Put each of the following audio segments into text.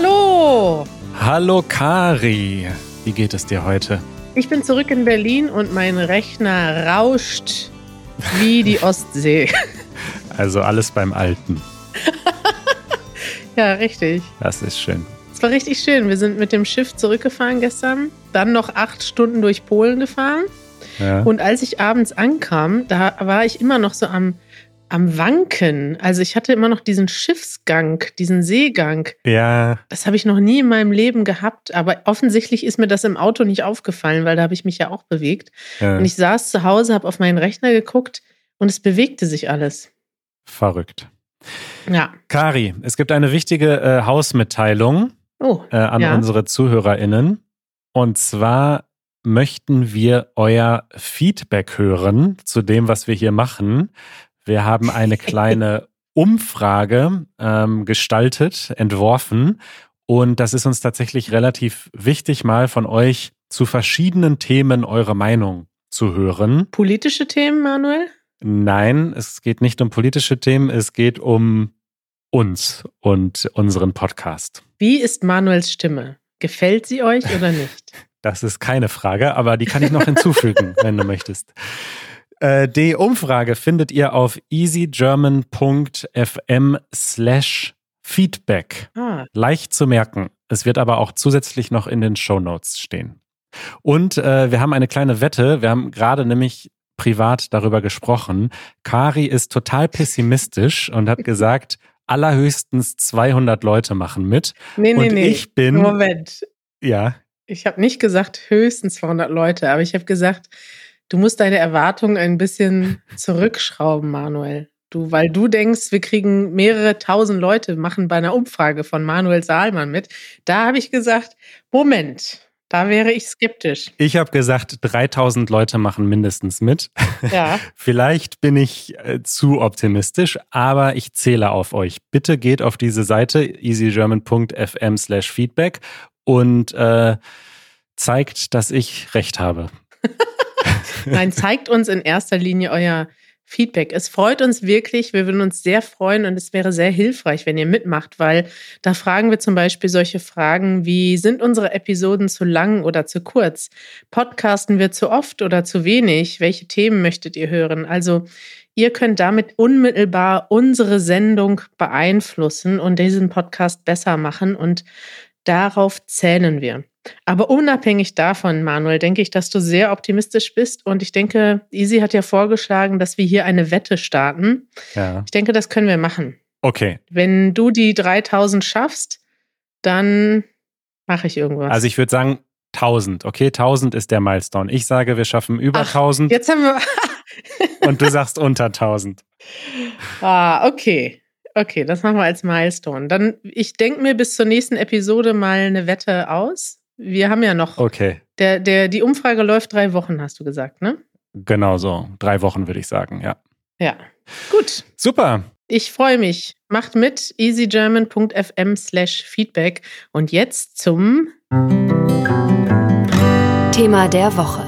Hallo! Hallo Kari, wie geht es dir heute? Ich bin zurück in Berlin und mein Rechner rauscht wie die Ostsee. Also alles beim Alten. ja, richtig. Das ist schön. Es war richtig schön. Wir sind mit dem Schiff zurückgefahren gestern, dann noch acht Stunden durch Polen gefahren. Ja. Und als ich abends ankam, da war ich immer noch so am am Wanken. Also ich hatte immer noch diesen Schiffsgang, diesen Seegang. Ja. Das habe ich noch nie in meinem Leben gehabt. Aber offensichtlich ist mir das im Auto nicht aufgefallen, weil da habe ich mich ja auch bewegt. Ja. Und ich saß zu Hause, habe auf meinen Rechner geguckt und es bewegte sich alles. Verrückt. Ja. Kari, es gibt eine wichtige äh, Hausmitteilung oh, äh, an ja. unsere ZuhörerInnen. Und zwar möchten wir euer Feedback hören zu dem, was wir hier machen. Wir haben eine kleine Umfrage ähm, gestaltet, entworfen. Und das ist uns tatsächlich relativ wichtig, mal von euch zu verschiedenen Themen eure Meinung zu hören. Politische Themen, Manuel? Nein, es geht nicht um politische Themen, es geht um uns und unseren Podcast. Wie ist Manuels Stimme? Gefällt sie euch oder nicht? Das ist keine Frage, aber die kann ich noch hinzufügen, wenn du möchtest. Äh, die Umfrage findet ihr auf easygerman.fm slash Feedback. Ah. Leicht zu merken. Es wird aber auch zusätzlich noch in den Show Notes stehen. Und äh, wir haben eine kleine Wette. Wir haben gerade nämlich privat darüber gesprochen. Kari ist total pessimistisch und hat gesagt, allerhöchstens 200 Leute machen mit. Nee, nee, und nee. Ich bin. Moment. Ja. Ich habe nicht gesagt höchstens 200 Leute, aber ich habe gesagt, Du musst deine Erwartungen ein bisschen zurückschrauben, Manuel. Du, weil du denkst, wir kriegen mehrere tausend Leute, machen bei einer Umfrage von Manuel Saalmann mit. Da habe ich gesagt, Moment, da wäre ich skeptisch. Ich habe gesagt, 3000 Leute machen mindestens mit. Ja. Vielleicht bin ich äh, zu optimistisch, aber ich zähle auf euch. Bitte geht auf diese Seite easygerman.fm slash feedback und äh, zeigt, dass ich recht habe. Nein, zeigt uns in erster Linie euer Feedback. Es freut uns wirklich. Wir würden uns sehr freuen und es wäre sehr hilfreich, wenn ihr mitmacht, weil da fragen wir zum Beispiel solche Fragen wie, sind unsere Episoden zu lang oder zu kurz? Podcasten wir zu oft oder zu wenig? Welche Themen möchtet ihr hören? Also, ihr könnt damit unmittelbar unsere Sendung beeinflussen und diesen Podcast besser machen und darauf zählen wir. Aber unabhängig davon, Manuel, denke ich, dass du sehr optimistisch bist. Und ich denke, Easy hat ja vorgeschlagen, dass wir hier eine Wette starten. Ja. Ich denke, das können wir machen. Okay. Wenn du die 3000 schaffst, dann mache ich irgendwas. Also ich würde sagen 1000. Okay, 1000 ist der Milestone. Ich sage, wir schaffen über Ach, 1000. Jetzt haben wir. und du sagst unter 1000. Ah, okay. Okay, das machen wir als Milestone. Dann, ich denke mir bis zur nächsten Episode mal eine Wette aus. Wir haben ja noch. Okay. Der, der, die Umfrage läuft drei Wochen, hast du gesagt, ne? Genau so. Drei Wochen würde ich sagen, ja. Ja. Gut. Super. Ich freue mich. Macht mit easygerman.fm slash feedback. Und jetzt zum Thema der Woche.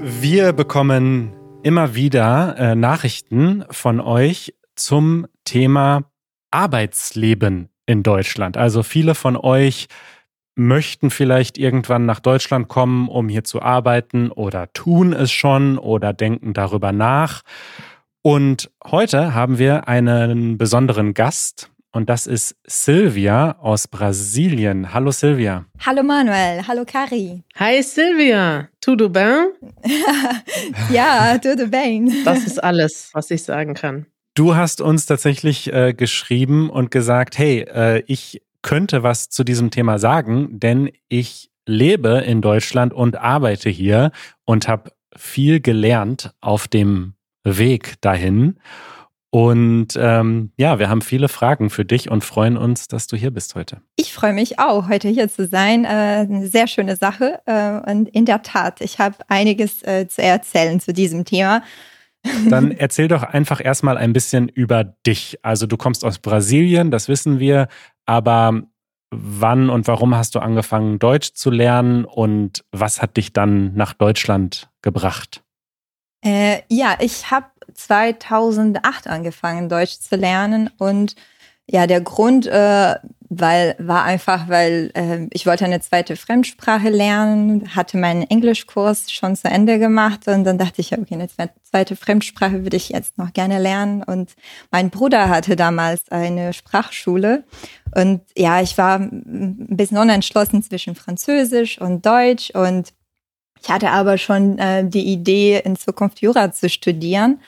Wir bekommen immer wieder äh, Nachrichten von euch zum Thema Arbeitsleben in Deutschland. Also viele von euch möchten vielleicht irgendwann nach Deutschland kommen, um hier zu arbeiten oder tun es schon oder denken darüber nach. Und heute haben wir einen besonderen Gast und das ist Silvia aus Brasilien. Hallo Silvia. Hallo Manuel, hallo Kari. Hi Silvia, tudo bem? ja, tudo bem. Das ist alles, was ich sagen kann. Du hast uns tatsächlich äh, geschrieben und gesagt, hey, äh, ich könnte was zu diesem Thema sagen, denn ich lebe in Deutschland und arbeite hier und habe viel gelernt auf dem Weg dahin. Und ähm, ja, wir haben viele Fragen für dich und freuen uns, dass du hier bist heute. Ich freue mich auch, heute hier zu sein. Äh, eine sehr schöne Sache. Äh, und in der Tat, ich habe einiges äh, zu erzählen zu diesem Thema. Dann erzähl doch einfach erstmal ein bisschen über dich. Also du kommst aus Brasilien, das wissen wir, aber wann und warum hast du angefangen, Deutsch zu lernen und was hat dich dann nach Deutschland gebracht? Äh, ja, ich habe 2008 angefangen, Deutsch zu lernen und Ja, der Grund äh, weil war einfach, weil äh, ich wollte eine zweite Fremdsprache lernen, hatte meinen Englischkurs schon zu Ende gemacht und dann dachte ich, okay, eine zweite Fremdsprache würde ich jetzt noch gerne lernen und mein Bruder hatte damals eine Sprachschule und ja, ich war ein bisschen unentschlossen zwischen Französisch und Deutsch und ich hatte aber schon äh, die Idee, in Zukunft Jura zu studieren.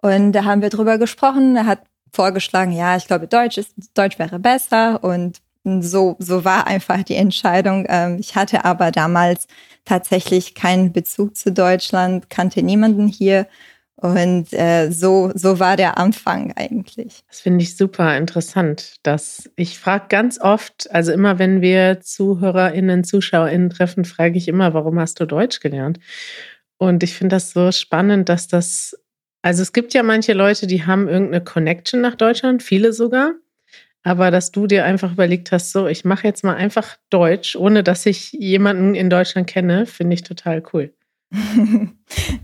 Und da haben wir drüber gesprochen. Er hat vorgeschlagen, ja, ich glaube, Deutsch ist, Deutsch wäre besser und so, so war einfach die Entscheidung. Ähm, ich hatte aber damals tatsächlich keinen Bezug zu Deutschland, kannte niemanden hier. Und äh, so, so war der Anfang eigentlich. Das finde ich super interessant. Dass ich frage ganz oft, also immer wenn wir ZuhörerInnen, ZuschauerInnen treffen, frage ich immer, warum hast du Deutsch gelernt? Und ich finde das so spannend, dass das also es gibt ja manche Leute, die haben irgendeine Connection nach Deutschland, viele sogar. Aber dass du dir einfach überlegt hast, so, ich mache jetzt mal einfach Deutsch, ohne dass ich jemanden in Deutschland kenne, finde ich total cool.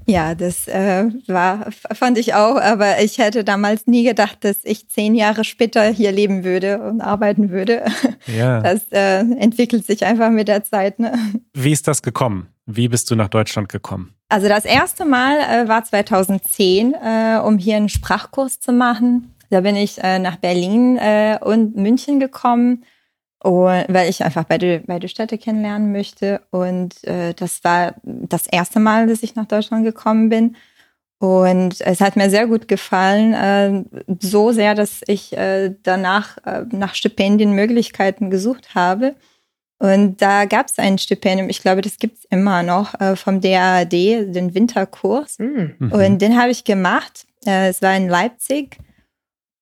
ja, das äh, war, fand ich auch, aber ich hätte damals nie gedacht, dass ich zehn Jahre später hier leben würde und arbeiten würde. Ja. Das äh, entwickelt sich einfach mit der Zeit. Ne? Wie ist das gekommen? Wie bist du nach Deutschland gekommen? Also das erste Mal äh, war 2010, äh, um hier einen Sprachkurs zu machen. Da bin ich äh, nach Berlin äh, und München gekommen, und, weil ich einfach beide, beide Städte kennenlernen möchte. Und äh, das war das erste Mal, dass ich nach Deutschland gekommen bin. Und es hat mir sehr gut gefallen, äh, so sehr, dass ich danach nach Stipendienmöglichkeiten gesucht habe. Und da gab es ein Stipendium, ich glaube, das gibt es immer noch, äh, vom DAAD, den Winterkurs. Mhm. Und den habe ich gemacht. Äh, es war in Leipzig.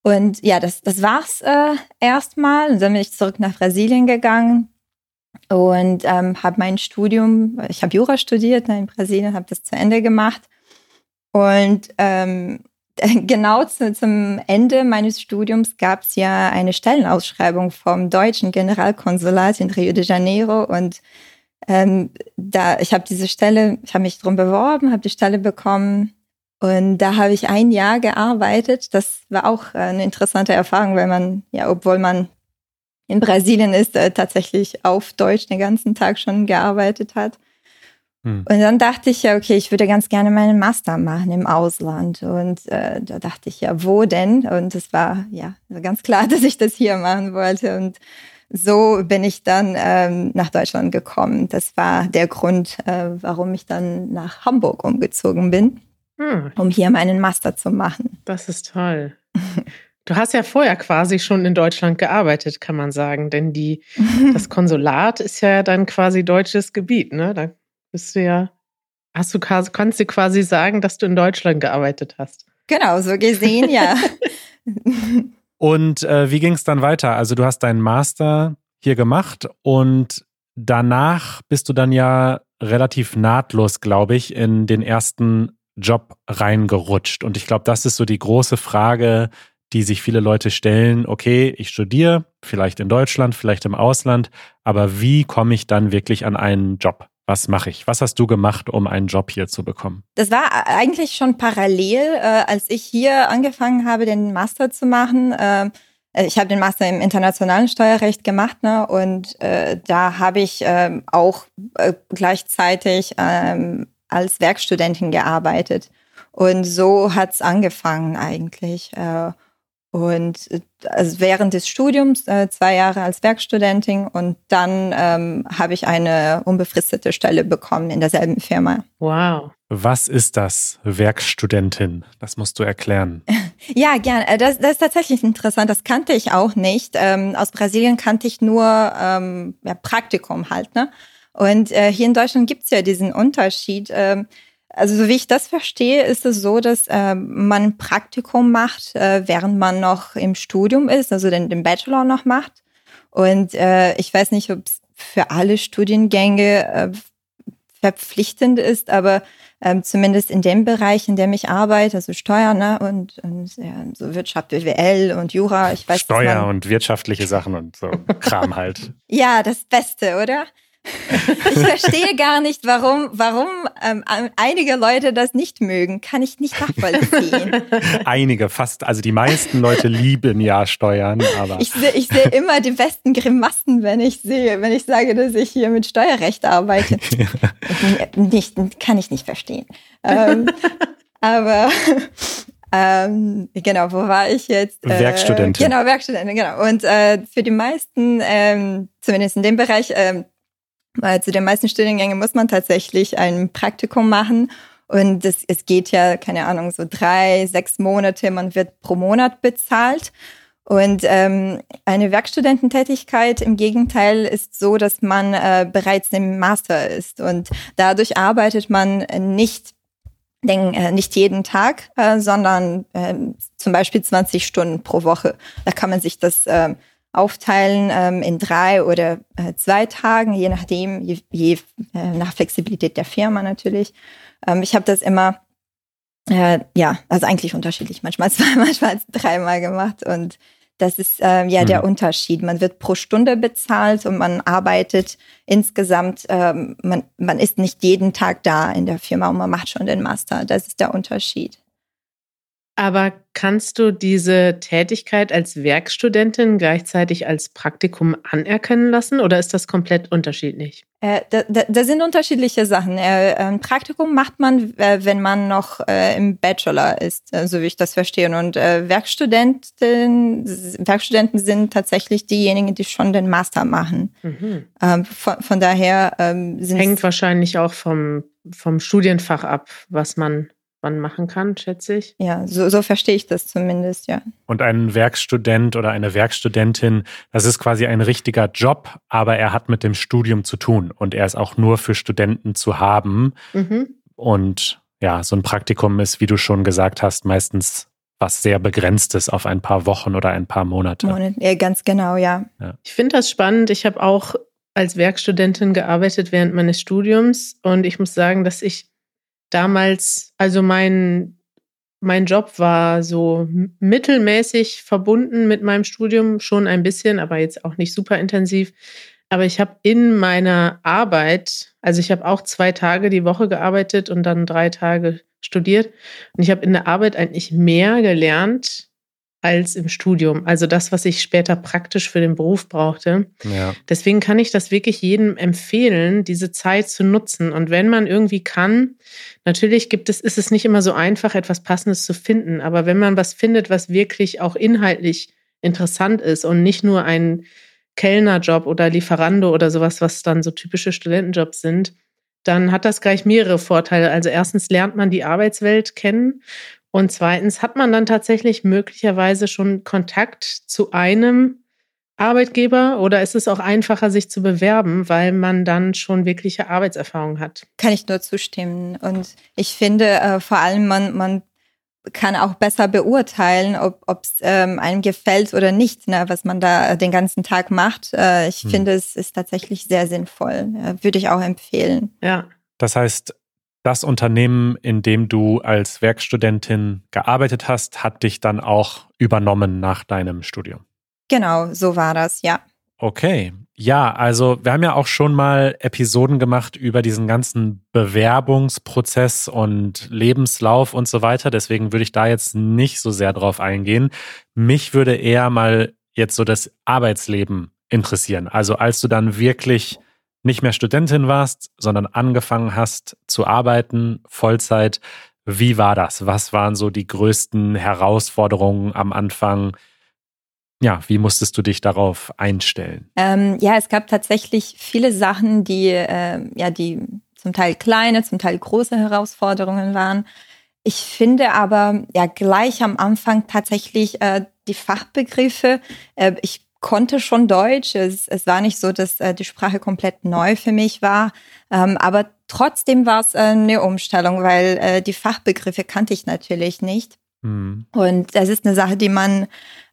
Und ja, das, das war's äh, erstmal. Und dann bin ich zurück nach Brasilien gegangen und ähm, habe mein Studium, ich habe Jura studiert in Brasilien, habe das zu Ende gemacht. Und ähm, genau zu, zum Ende meines Studiums gab es ja eine Stellenausschreibung vom deutschen Generalkonsulat in Rio de Janeiro und ähm, da ich habe diese Stelle, ich habe mich drum beworben, habe die Stelle bekommen und da habe ich ein Jahr gearbeitet. Das war auch eine interessante Erfahrung, weil man ja, obwohl man in Brasilien ist, äh, tatsächlich auf Deutsch den ganzen Tag schon gearbeitet hat. Hm. Und dann dachte ich ja, okay, ich würde ganz gerne meinen Master machen im Ausland. Und äh, da dachte ich ja, wo denn? Und es war ja ganz klar, dass ich das hier machen wollte. Und so bin ich dann ähm, nach Deutschland gekommen. Das war der Grund, äh, warum ich dann nach Hamburg umgezogen bin, hm. um hier meinen Master zu machen. Das ist toll. Du hast ja vorher quasi schon in Deutschland gearbeitet, kann man sagen, denn die, das Konsulat ist ja dann quasi deutsches Gebiet, ne? Da bist du ja, hast du kannst du quasi sagen, dass du in Deutschland gearbeitet hast. Genau, so gesehen, ja. und äh, wie ging es dann weiter? Also du hast deinen Master hier gemacht und danach bist du dann ja relativ nahtlos, glaube ich, in den ersten Job reingerutscht. Und ich glaube, das ist so die große Frage, die sich viele Leute stellen. Okay, ich studiere, vielleicht in Deutschland, vielleicht im Ausland, aber wie komme ich dann wirklich an einen Job? Was mache ich? Was hast du gemacht, um einen Job hier zu bekommen? Das war eigentlich schon parallel, äh, als ich hier angefangen habe, den Master zu machen. Äh, ich habe den Master im internationalen Steuerrecht gemacht ne, und äh, da habe ich äh, auch äh, gleichzeitig ähm, als Werkstudentin gearbeitet. Und so hat's angefangen eigentlich. Und äh, also während des Studiums äh, zwei Jahre als Werkstudentin und dann ähm, habe ich eine unbefristete Stelle bekommen in derselben Firma. Wow. Was ist das, Werkstudentin? Das musst du erklären. ja, gerne. Äh, das, das ist tatsächlich interessant. Das kannte ich auch nicht. Ähm, aus Brasilien kannte ich nur ähm, ja, Praktikum halt. Ne? Und äh, hier in Deutschland gibt's ja diesen Unterschied. Ähm, also so wie ich das verstehe, ist es so, dass äh, man ein Praktikum macht, äh, während man noch im Studium ist, also den, den Bachelor noch macht. Und äh, ich weiß nicht, ob es für alle Studiengänge äh, verpflichtend ist, aber ähm, zumindest in dem Bereich, in dem ich arbeite, also Steuern ne, und, und ja, so Wirtschaft, BWL und Jura, ich weiß Steuer und wirtschaftliche Sachen und so Kram halt. ja, das Beste, oder? Ich verstehe gar nicht, warum, warum ähm, einige Leute das nicht mögen. Kann ich nicht nachvollziehen. einige, fast, also die meisten Leute lieben ja Steuern, aber. Ich sehe ich seh immer die besten Grimassen, wenn ich sehe, wenn ich sage, dass ich hier mit Steuerrecht arbeite. nicht, kann ich nicht verstehen. Ähm, aber ähm, genau, wo war ich jetzt? Äh, Werkstudentin. Genau, Werkstudentin, genau. Und äh, für die meisten, ähm, zumindest in dem Bereich, ähm, äh, zu den meisten Studiengängen muss man tatsächlich ein Praktikum machen. Und es, es geht ja, keine Ahnung, so drei, sechs Monate, man wird pro Monat bezahlt. Und ähm, eine Werkstudententätigkeit im Gegenteil ist so, dass man äh, bereits im Master ist und dadurch arbeitet man nicht den, äh, nicht jeden Tag, äh, sondern äh, zum Beispiel 20 Stunden pro Woche. Da kann man sich das äh, aufteilen ähm, in drei oder äh, zwei Tagen, je nachdem, je, je äh, nach Flexibilität der Firma natürlich. Ähm, ich habe das immer, äh, ja, also eigentlich unterschiedlich, manchmal zwei, manchmal dreimal gemacht und das ist äh, ja mhm. der Unterschied. Man wird pro Stunde bezahlt und man arbeitet insgesamt, ähm, man, man ist nicht jeden Tag da in der Firma und man macht schon den Master. Das ist der Unterschied. Aber kannst du diese Tätigkeit als Werkstudentin gleichzeitig als Praktikum anerkennen lassen oder ist das komplett unterschiedlich? Äh, da, da, da, sind unterschiedliche Sachen. Äh, ein Praktikum macht man, äh, wenn man noch äh, im Bachelor ist, äh, so wie ich das verstehe. Und äh, Werkstudenten, Werkstudenten sind tatsächlich diejenigen, die schon den Master machen. Mhm. Ähm, von, von, daher ähm, sind Hängt wahrscheinlich auch vom, vom Studienfach ab, was man man machen kann, schätze ich. Ja, so, so verstehe ich das zumindest, ja. Und ein Werkstudent oder eine Werkstudentin, das ist quasi ein richtiger Job, aber er hat mit dem Studium zu tun und er ist auch nur für Studenten zu haben. Mhm. Und ja, so ein Praktikum ist, wie du schon gesagt hast, meistens was sehr begrenztes auf ein paar Wochen oder ein paar Monate. Monate ja, ganz genau, ja. ja. Ich finde das spannend. Ich habe auch als Werkstudentin gearbeitet während meines Studiums und ich muss sagen, dass ich damals, also mein, mein Job war so mittelmäßig verbunden mit meinem Studium, schon ein bisschen, aber jetzt auch nicht super intensiv. Aber ich habe in meiner Arbeit, also ich habe auch zwei Tage die Woche gearbeitet und dann drei Tage studiert. Und ich habe in der Arbeit eigentlich mehr gelernt als im Studium. Also das, was ich später praktisch für den Beruf brauchte. Ja. Deswegen kann ich das wirklich jedem empfehlen, diese Zeit zu nutzen. Und wenn man irgendwie kann, natürlich gibt es, ist es nicht immer so einfach, etwas Passendes zu finden. Aber wenn man was findet, was wirklich auch inhaltlich interessant ist und nicht nur ein Kellnerjob oder Lieferando oder sowas, was dann so typische Studentenjobs sind, dann hat das gleich mehrere Vorteile. Also erstens lernt man die Arbeitswelt kennen und zweitens, hat man dann tatsächlich möglicherweise schon Kontakt zu einem Arbeitgeber oder ist es auch einfacher, sich zu bewerben, weil man dann schon wirkliche Arbeitserfahrung hat? Kann ich nur zustimmen. Und ich finde äh, vor allem, man, man kann auch besser beurteilen, ob es ähm, einem gefällt oder nicht, ne, was man da den ganzen Tag macht. Äh, ich hm. finde, es ist tatsächlich sehr sinnvoll. Äh, würde ich auch empfehlen. Ja. Das heißt, das Unternehmen, in dem du als Werkstudentin gearbeitet hast, hat dich dann auch übernommen nach deinem Studium. Genau, so war das, ja. Okay. Ja, also wir haben ja auch schon mal Episoden gemacht über diesen ganzen Bewerbungsprozess und Lebenslauf und so weiter. Deswegen würde ich da jetzt nicht so sehr drauf eingehen. Mich würde eher mal jetzt so das Arbeitsleben interessieren. Also als du dann wirklich nicht mehr Studentin warst, sondern angefangen hast zu arbeiten, Vollzeit. Wie war das? Was waren so die größten Herausforderungen am Anfang? Ja, wie musstest du dich darauf einstellen? Ähm, ja, es gab tatsächlich viele Sachen, die äh, ja die zum Teil kleine, zum Teil große Herausforderungen waren. Ich finde aber ja gleich am Anfang tatsächlich äh, die Fachbegriffe. Äh, ich konnte schon Deutsch. Es, es war nicht so, dass äh, die Sprache komplett neu für mich war. Ähm, aber trotzdem war es äh, eine Umstellung, weil äh, die Fachbegriffe kannte ich natürlich nicht. Mhm. Und das ist eine Sache, die man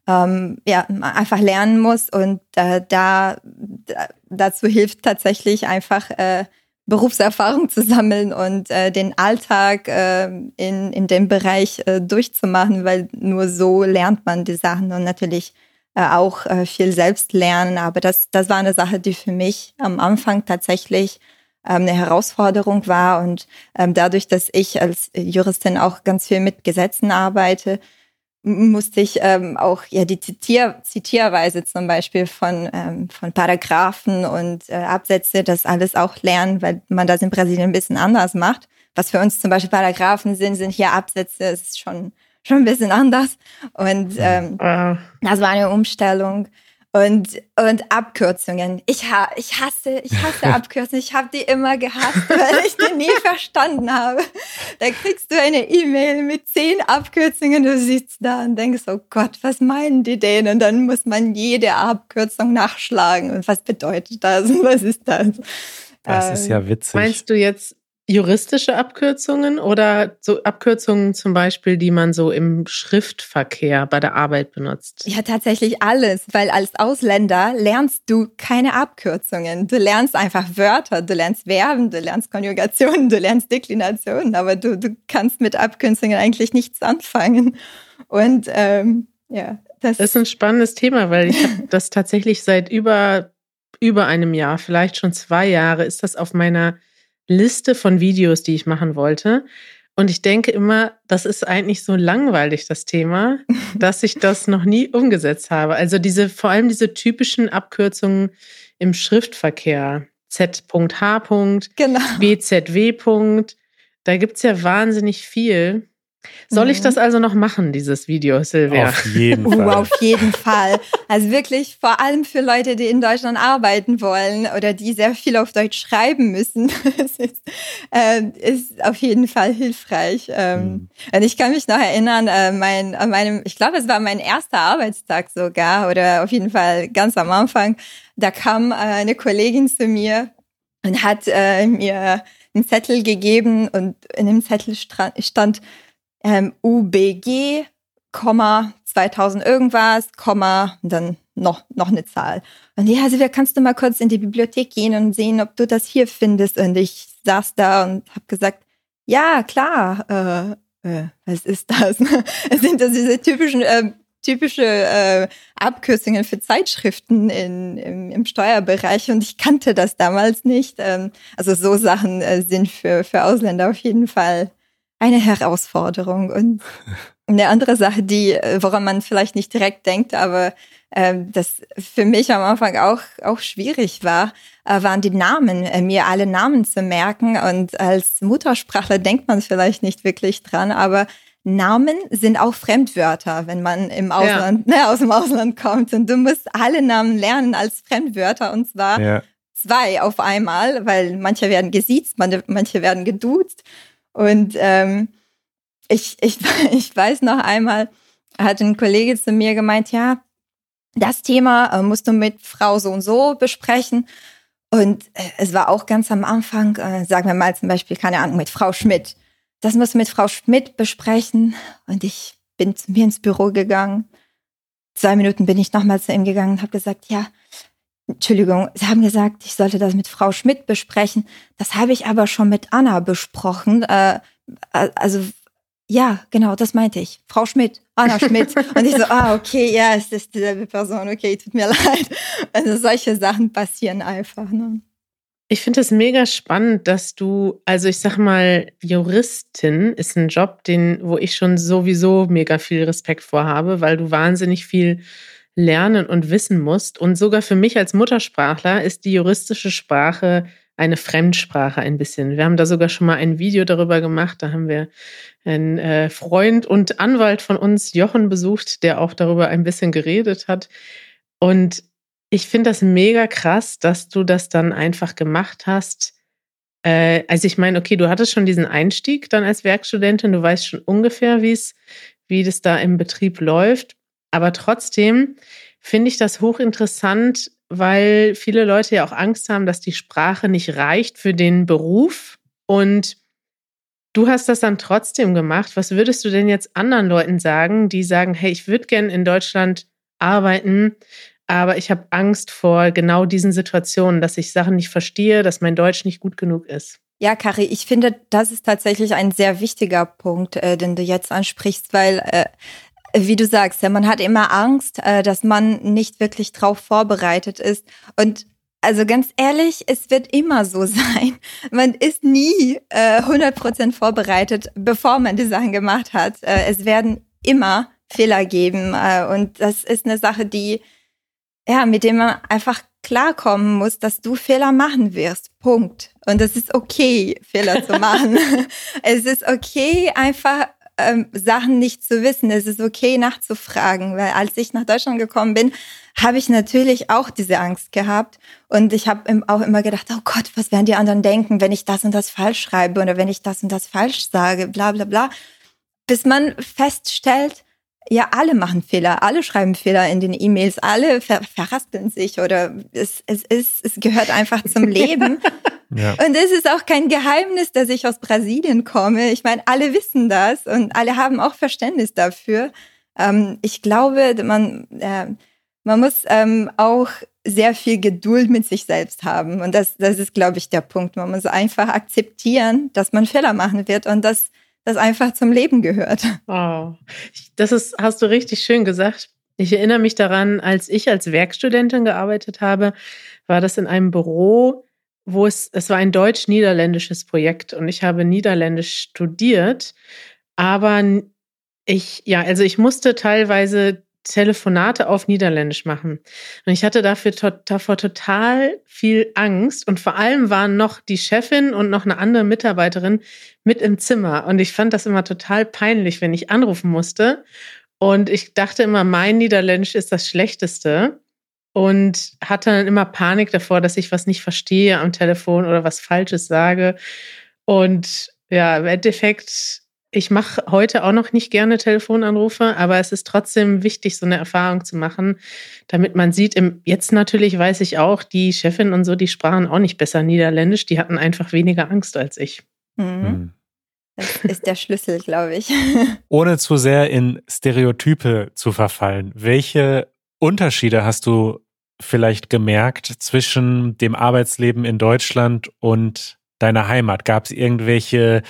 ähm, ja, einfach lernen muss. Und äh, da, da, dazu hilft tatsächlich einfach äh, Berufserfahrung zu sammeln und äh, den Alltag äh, in, in dem Bereich äh, durchzumachen, weil nur so lernt man die Sachen und natürlich auch äh, viel selbst lernen. Aber das, das war eine Sache, die für mich am Anfang tatsächlich ähm, eine Herausforderung war. Und ähm, dadurch, dass ich als Juristin auch ganz viel mit Gesetzen arbeite, musste ich ähm, auch ja die Zitier Zitierweise zum Beispiel von von Paragraphen und äh, Absätze das alles auch lernen, weil man das in Brasilien ein bisschen anders macht. Was für uns zum Beispiel Paragraphen sind, sind hier Absätze. Ist schon schon ein bisschen anders und ähm, äh. das war eine Umstellung und, und Abkürzungen. Ich, ha ich hasse, ich hasse Abkürzungen. Ich habe die immer gehasst, weil ich die nie verstanden habe. Da kriegst du eine E-Mail mit zehn Abkürzungen, du sitzt da und denkst, oh Gott, was meinen die denn? Und dann muss man jede Abkürzung nachschlagen. Und was bedeutet das? Und was ist das? Das ist ja ähm, witzig. Meinst du jetzt juristische Abkürzungen oder so Abkürzungen zum Beispiel, die man so im Schriftverkehr bei der Arbeit benutzt? Ja, tatsächlich alles, weil als Ausländer lernst du keine Abkürzungen. Du lernst einfach Wörter, du lernst Verben, du lernst Konjugationen, du lernst Deklinationen, aber du, du kannst mit Abkürzungen eigentlich nichts anfangen. Und ähm, ja, das, das ist ein spannendes Thema, weil ich habe das tatsächlich seit über über einem Jahr, vielleicht schon zwei Jahre, ist das auf meiner Liste von Videos, die ich machen wollte. Und ich denke immer, das ist eigentlich so langweilig, das Thema, dass ich das noch nie umgesetzt habe. Also diese, vor allem diese typischen Abkürzungen im Schriftverkehr. Z.H. Genau. BZW. Da gibt es ja wahnsinnig viel. Soll mhm. ich das also noch machen, dieses Video, Silvia? Auf jeden Fall. Uh, auf jeden Fall. Also wirklich vor allem für Leute, die in Deutschland arbeiten wollen oder die sehr viel auf Deutsch schreiben müssen. Es ist, äh, ist auf jeden Fall hilfreich. Ähm, mhm. Und ich kann mich noch erinnern, äh, mein, an meinem, ich glaube, es war mein erster Arbeitstag sogar oder auf jeden Fall ganz am Anfang. Da kam äh, eine Kollegin zu mir und hat äh, mir einen Zettel gegeben und in dem Zettel stand, ähm, UBG, 2000 irgendwas, Komma, und dann noch, noch eine Zahl. Und ja, also wer kannst du mal kurz in die Bibliothek gehen und sehen, ob du das hier findest? Und ich saß da und habe gesagt, ja, klar, äh, äh, was ist das? es sind das diese typischen äh, typische äh, Abkürzungen für Zeitschriften in, im, im Steuerbereich und ich kannte das damals nicht. Ähm, also so Sachen äh, sind für, für Ausländer auf jeden Fall eine Herausforderung. Und eine andere Sache, die, äh, woran man vielleicht nicht direkt denkt, aber äh, das für mich am Anfang auch, auch schwierig war, äh, waren die Namen, äh, mir alle Namen zu merken. Und als Muttersprachler denkt man vielleicht nicht wirklich dran, aber Namen sind auch Fremdwörter, wenn man im Ausland, ja. ne, aus dem Ausland kommt. Und du musst alle Namen lernen als Fremdwörter und zwar ja. zwei auf einmal, weil manche werden gesiezt, manche werden geduzt. Und ähm, ich, ich, ich weiß noch einmal, hat ein Kollege zu mir gemeint, ja, das Thema äh, musst du mit Frau so und so besprechen. Und äh, es war auch ganz am Anfang, äh, sagen wir mal zum Beispiel, keine Ahnung, mit Frau Schmidt. Das musst du mit Frau Schmidt besprechen. Und ich bin zu mir ins Büro gegangen. Zwei Minuten bin ich nochmal zu ihm gegangen und habe gesagt, ja, Entschuldigung, Sie haben gesagt, ich sollte das mit Frau Schmidt besprechen. Das habe ich aber schon mit Anna besprochen. Äh, also ja, genau, das meinte ich. Frau Schmidt, Anna Schmidt. Und ich so, ah, okay, ja, es ist dieselbe Person, okay, tut mir leid. Also solche Sachen passieren einfach. Ne? Ich finde es mega spannend, dass du, also ich sag mal, Juristin ist ein Job, den, wo ich schon sowieso mega viel Respekt vorhabe, weil du wahnsinnig viel lernen und wissen musst. Und sogar für mich als Muttersprachler ist die juristische Sprache eine Fremdsprache ein bisschen. Wir haben da sogar schon mal ein Video darüber gemacht. Da haben wir einen äh, Freund und Anwalt von uns, Jochen, besucht, der auch darüber ein bisschen geredet hat. Und ich finde das mega krass, dass du das dann einfach gemacht hast. Äh, also ich meine, okay, du hattest schon diesen Einstieg dann als Werkstudentin, du weißt schon ungefähr, wie es, wie das da im Betrieb läuft. Aber trotzdem finde ich das hochinteressant, weil viele Leute ja auch Angst haben, dass die Sprache nicht reicht für den Beruf. Und du hast das dann trotzdem gemacht. Was würdest du denn jetzt anderen Leuten sagen, die sagen, hey, ich würde gerne in Deutschland arbeiten, aber ich habe Angst vor genau diesen Situationen, dass ich Sachen nicht verstehe, dass mein Deutsch nicht gut genug ist? Ja, Kari, ich finde, das ist tatsächlich ein sehr wichtiger Punkt, äh, den du jetzt ansprichst, weil äh, wie du sagst, ja, man hat immer Angst, äh, dass man nicht wirklich drauf vorbereitet ist. Und also ganz ehrlich, es wird immer so sein. Man ist nie äh, 100% vorbereitet, bevor man die Sachen gemacht hat. Äh, es werden immer Fehler geben. Äh, und das ist eine Sache, die, ja, mit dem man einfach klarkommen muss, dass du Fehler machen wirst. Punkt. Und es ist okay, Fehler zu machen. es ist okay, einfach ähm, Sachen nicht zu wissen. Es ist okay, nachzufragen, weil als ich nach Deutschland gekommen bin, habe ich natürlich auch diese Angst gehabt. Und ich habe auch immer gedacht, oh Gott, was werden die anderen denken, wenn ich das und das falsch schreibe oder wenn ich das und das falsch sage, bla bla bla. Bis man feststellt, ja, alle machen Fehler, alle schreiben Fehler in den E-Mails, alle ver verraspeln sich oder es, es, ist, es gehört einfach zum Leben. Ja. Und es ist auch kein Geheimnis, dass ich aus Brasilien komme. Ich meine, alle wissen das und alle haben auch Verständnis dafür. Ähm, ich glaube, man, äh, man muss ähm, auch sehr viel Geduld mit sich selbst haben. Und das, das ist, glaube ich, der Punkt. Man muss einfach akzeptieren, dass man Fehler machen wird und dass das einfach zum Leben gehört. Wow. Das ist, hast du richtig schön gesagt. Ich erinnere mich daran, als ich als Werkstudentin gearbeitet habe, war das in einem Büro, wo es, es war ein deutsch-niederländisches Projekt und ich habe Niederländisch studiert, aber ich, ja, also ich musste teilweise Telefonate auf Niederländisch machen. Und ich hatte dafür davor total viel Angst. Und vor allem waren noch die Chefin und noch eine andere Mitarbeiterin mit im Zimmer. Und ich fand das immer total peinlich, wenn ich anrufen musste. Und ich dachte immer, mein Niederländisch ist das Schlechteste. Und hatte dann immer Panik davor, dass ich was nicht verstehe am Telefon oder was Falsches sage. Und ja, im Endeffekt ich mache heute auch noch nicht gerne Telefonanrufe, aber es ist trotzdem wichtig, so eine Erfahrung zu machen, damit man sieht, im, jetzt natürlich weiß ich auch, die Chefin und so, die sprachen auch nicht besser Niederländisch, die hatten einfach weniger Angst als ich. Mhm. Hm. Das ist der Schlüssel, glaube ich. Ohne zu sehr in Stereotype zu verfallen, welche Unterschiede hast du vielleicht gemerkt zwischen dem Arbeitsleben in Deutschland und deiner Heimat? Gab es irgendwelche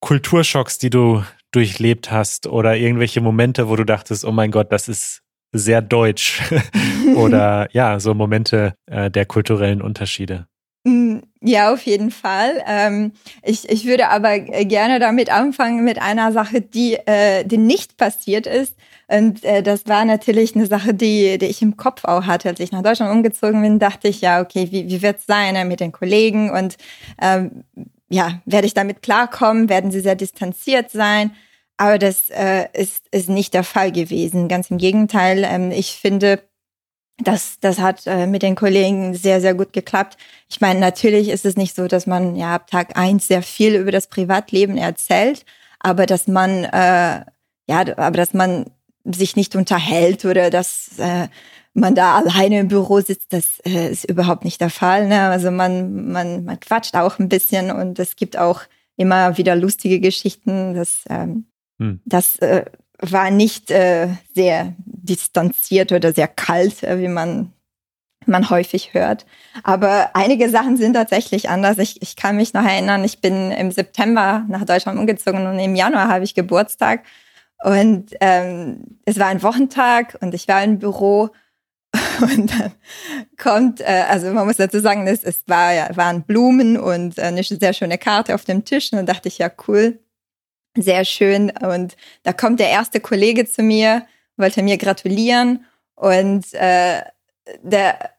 Kulturschocks, die du durchlebt hast oder irgendwelche Momente, wo du dachtest, oh mein Gott, das ist sehr deutsch oder ja, so Momente äh, der kulturellen Unterschiede? Mm, ja, auf jeden Fall. Ähm, ich, ich würde aber gerne damit anfangen mit einer Sache, die, äh, die nicht passiert ist. Und äh, das war natürlich eine Sache, die, die ich im Kopf auch hatte. Als ich nach Deutschland umgezogen bin, dachte ich, ja, okay, wie, wie wird es sein ne, mit den Kollegen und ähm, ja, werde ich damit klarkommen? Werden sie sehr distanziert sein? Aber das äh, ist, ist nicht der Fall gewesen. Ganz im Gegenteil. Ähm, ich finde, das, das hat äh, mit den Kollegen sehr, sehr gut geklappt. Ich meine, natürlich ist es nicht so, dass man ja ab Tag eins sehr viel über das Privatleben erzählt, aber dass man, äh, ja, aber dass man sich nicht unterhält oder dass äh, man da alleine im Büro sitzt, das äh, ist überhaupt nicht der Fall. Ne? Also man, man, man quatscht auch ein bisschen und es gibt auch immer wieder lustige Geschichten. Das, ähm, hm. das äh, war nicht äh, sehr distanziert oder sehr kalt, äh, wie man man häufig hört. Aber einige Sachen sind tatsächlich anders. Ich, ich kann mich noch erinnern, ich bin im September nach Deutschland umgezogen und im Januar habe ich Geburtstag. Und ähm, es war ein Wochentag und ich war im Büro Und dann kommt, äh, also man muss dazu sagen, es, es war, ja, waren Blumen und äh, eine sehr schöne Karte auf dem Tisch. Und dann dachte ich, ja, cool, sehr schön. Und da kommt der erste Kollege zu mir, wollte mir gratulieren. Und äh, der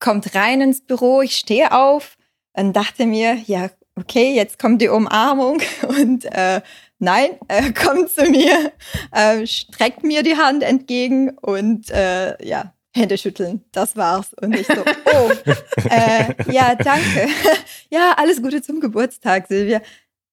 kommt rein ins Büro, ich stehe auf und dachte mir, ja, okay, jetzt kommt die Umarmung und äh, nein, er kommt zu mir, äh, streckt mir die Hand entgegen und äh, ja, Hände schütteln, das war's. Und ich so, oh, äh, ja, danke. ja, alles Gute zum Geburtstag, Silvia.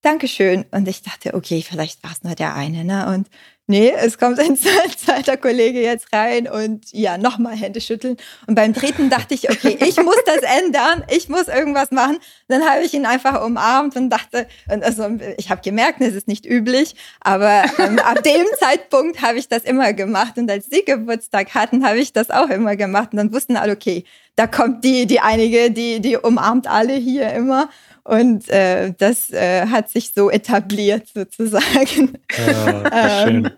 Dankeschön. Und ich dachte, okay, vielleicht war es nur der eine, ne? Und nee, es kommt ein zweiter Kollege jetzt rein und ja, nochmal Hände schütteln. Und beim dritten dachte ich, okay, ich muss das ändern, ich muss irgendwas machen. Dann habe ich ihn einfach umarmt und dachte, und also ich habe gemerkt, es ist nicht üblich, aber ähm, ab dem Zeitpunkt habe ich das immer gemacht. Und als sie Geburtstag hatten, habe ich das auch immer gemacht. Und dann wussten alle, okay, da kommt die, die einige, die, die umarmt alle hier immer. Und äh, das äh, hat sich so etabliert sozusagen. Ja, ähm, schön.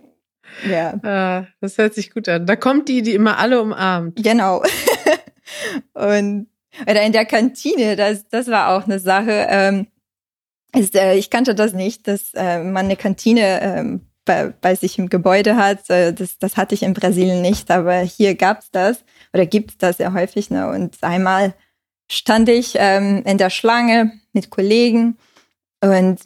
Ja. Ah, das hört sich gut an. Da kommt die, die immer alle umarmt. Genau. und oder in der Kantine, das, das war auch eine Sache. Ähm, ist, äh, ich kannte das nicht, dass äh, man eine Kantine ähm, bei, bei sich im Gebäude hat. Das, das hatte ich in Brasilien nicht, aber hier gab's das oder gibt's das sehr häufig. Ne? Und einmal stand ich ähm, in der Schlange mit Kollegen und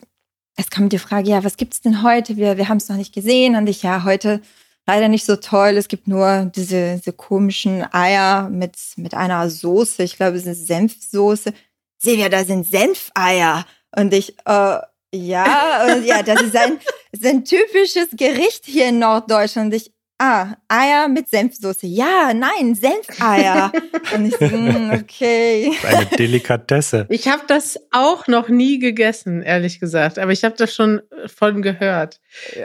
es kam die Frage, ja, was gibt's denn heute? Wir, wir haben es noch nicht gesehen. Und ich, ja, heute leider nicht so toll. Es gibt nur diese, diese komischen Eier mit, mit einer Soße. Ich glaube, es ist Senfsoße. Silvia, da sind Senfeier. Und ich, äh, ja, und ja, das ist ein, ist ein typisches Gericht hier in Norddeutschland. Ich, ah, Eier mit Senfsoße. Ja, nein, Senfeier. Und ich so, hm, okay. Eine Delikatesse. Ich habe das auch noch nie gegessen, ehrlich gesagt, aber ich habe das schon von gehört.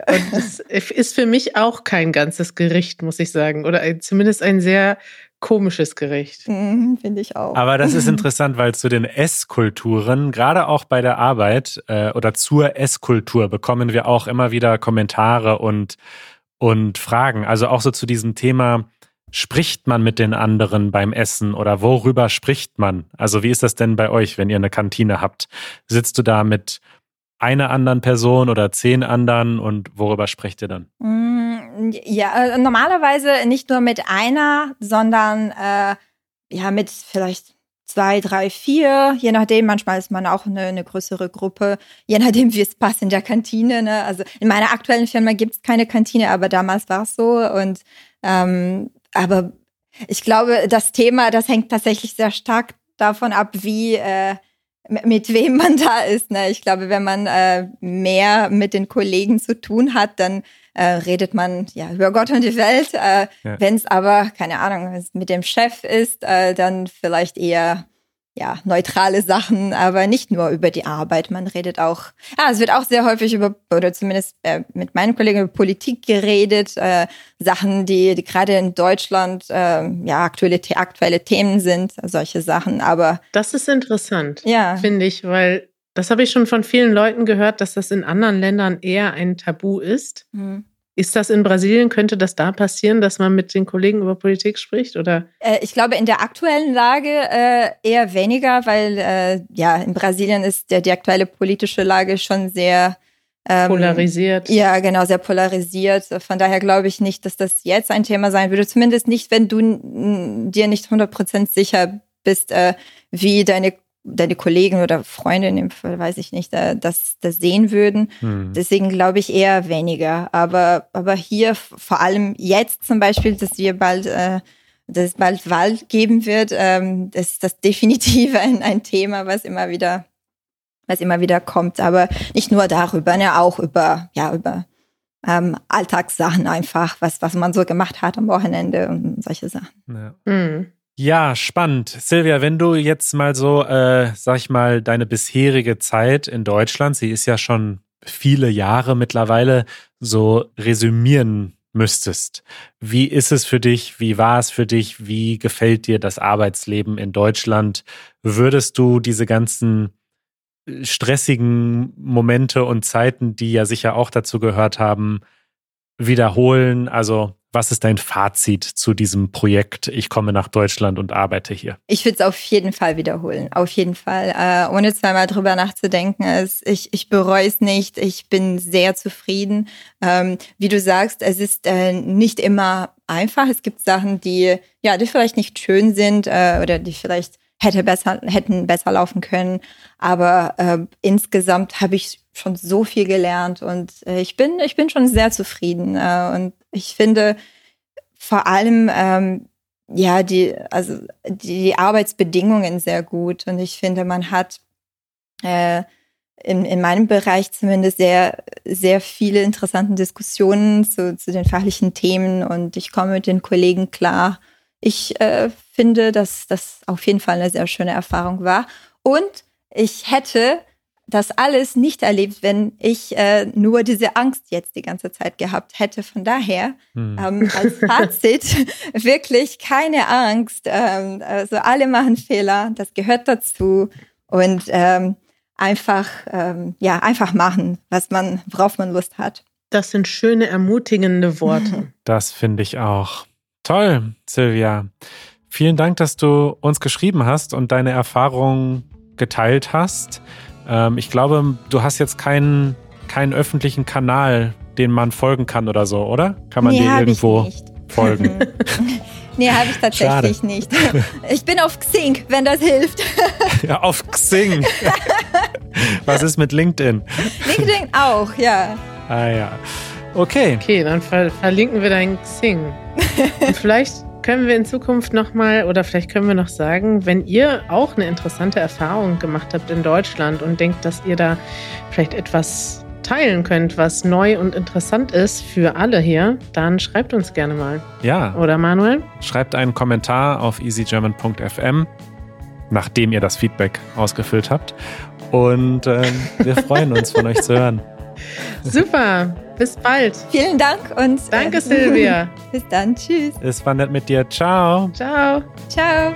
Und das ist für mich auch kein ganzes Gericht, muss ich sagen, oder ein, zumindest ein sehr komisches Gericht. Mhm, Finde ich auch. Aber das ist interessant, weil zu den Esskulturen, gerade auch bei der Arbeit äh, oder zur Esskultur, bekommen wir auch immer wieder Kommentare und und Fragen. Also auch so zu diesem Thema, spricht man mit den anderen beim Essen oder worüber spricht man? Also wie ist das denn bei euch, wenn ihr eine Kantine habt? Sitzt du da mit einer anderen Person oder zehn anderen und worüber sprecht ihr dann? Mm, ja, äh, normalerweise nicht nur mit einer, sondern äh, ja mit vielleicht zwei, drei, vier, je nachdem. Manchmal ist man auch eine, eine größere Gruppe, je nachdem, wie es passt in der Kantine. Ne? Also in meiner aktuellen Firma gibt es keine Kantine, aber damals war es so. Und ähm, aber ich glaube, das Thema, das hängt tatsächlich sehr stark davon ab, wie äh, mit wem man da ist. Ne? Ich glaube, wenn man äh, mehr mit den Kollegen zu tun hat, dann äh, redet man ja über Gott und die Welt. Äh, ja. Wenn es aber, keine Ahnung, mit dem Chef ist, äh, dann vielleicht eher ja, neutrale Sachen, aber nicht nur über die Arbeit. Man redet auch, ja, es wird auch sehr häufig über, oder zumindest äh, mit meinen Kollegen über Politik geredet, äh, Sachen, die, die gerade in Deutschland äh, ja aktuelle, aktuelle Themen sind, solche Sachen. Aber das ist interessant, ja. finde ich, weil das habe ich schon von vielen Leuten gehört, dass das in anderen Ländern eher ein Tabu ist. Mhm. Ist das in Brasilien, könnte das da passieren, dass man mit den Kollegen über Politik spricht? Oder? Äh, ich glaube, in der aktuellen Lage äh, eher weniger, weil äh, ja, in Brasilien ist der, die aktuelle politische Lage schon sehr ähm, polarisiert. Ja, genau, sehr polarisiert. Von daher glaube ich nicht, dass das jetzt ein Thema sein würde. Zumindest nicht, wenn du dir nicht 100% sicher bist, wie deine deine Kollegen oder Freunde in dem Fall, weiß ich nicht, das, das sehen würden. Hm. Deswegen glaube ich eher weniger. Aber, aber hier vor allem jetzt zum Beispiel, dass wir bald, äh, dass es bald Wahl geben wird, ähm, das ist das definitiv ein, ein Thema, was immer wieder, was immer wieder kommt. Aber nicht nur darüber, ne, auch über, ja, über ähm, Alltagssachen einfach, was, was man so gemacht hat am Wochenende und solche Sachen. Ja. Hm. Ja, spannend. Silvia, wenn du jetzt mal so, äh, sag ich mal, deine bisherige Zeit in Deutschland, sie ist ja schon viele Jahre mittlerweile, so resümieren müsstest. Wie ist es für dich? Wie war es für dich? Wie gefällt dir das Arbeitsleben in Deutschland? Würdest du diese ganzen äh, stressigen Momente und Zeiten, die ja sicher auch dazu gehört haben, wiederholen? Also was ist dein Fazit zu diesem Projekt? Ich komme nach Deutschland und arbeite hier. Ich würde es auf jeden Fall wiederholen. Auf jeden Fall. Äh, ohne zweimal drüber nachzudenken. Es, ich, ich bereue es nicht. Ich bin sehr zufrieden. Ähm, wie du sagst, es ist äh, nicht immer einfach. Es gibt Sachen, die, ja, die vielleicht nicht schön sind äh, oder die vielleicht hätte besser, hätten besser laufen können. Aber äh, insgesamt habe ich schon so viel gelernt und äh, ich bin, ich bin schon sehr zufrieden. Äh, und ich finde vor allem, ähm, ja, die, also die Arbeitsbedingungen sehr gut. Und ich finde, man hat äh, in, in meinem Bereich zumindest sehr, sehr viele interessante Diskussionen zu, zu den fachlichen Themen und ich komme mit den Kollegen klar. Ich äh, finde, dass das auf jeden Fall eine sehr schöne Erfahrung war. Und ich hätte das alles nicht erlebt, wenn ich äh, nur diese Angst jetzt die ganze Zeit gehabt hätte. Von daher hm. ähm, als Fazit wirklich keine Angst. Ähm, also alle machen Fehler, das gehört dazu und ähm, einfach ähm, ja einfach machen, was man, worauf man Lust hat. Das sind schöne, ermutigende Worte. Das finde ich auch. Toll, Silvia. Vielen Dank, dass du uns geschrieben hast und deine Erfahrungen geteilt hast. Ähm, ich glaube, du hast jetzt keinen, keinen öffentlichen Kanal, den man folgen kann oder so, oder? Kann man Nee, dir irgendwo nicht. folgen? Nee, habe ich tatsächlich Schade. nicht. Ich bin auf Xing, wenn das hilft. ja, auf Xing. Was ist mit LinkedIn? LinkedIn auch, ja. Ah ja. Okay. Okay, dann ver verlinken wir dein Xing. Und vielleicht können wir in Zukunft nochmal oder vielleicht können wir noch sagen, wenn ihr auch eine interessante Erfahrung gemacht habt in Deutschland und denkt, dass ihr da vielleicht etwas teilen könnt, was neu und interessant ist für alle hier, dann schreibt uns gerne mal. Ja, Oder Manuel? schreibt einen Kommentar auf easygerman.fm, nachdem ihr das Feedback ausgefüllt habt. Und ähm, wir freuen uns, von euch zu hören. Super, bis bald. Vielen Dank und Danke, äh, Silvia. Bis dann. Tschüss. Es war nett mit dir. Ciao. Ciao. Ciao.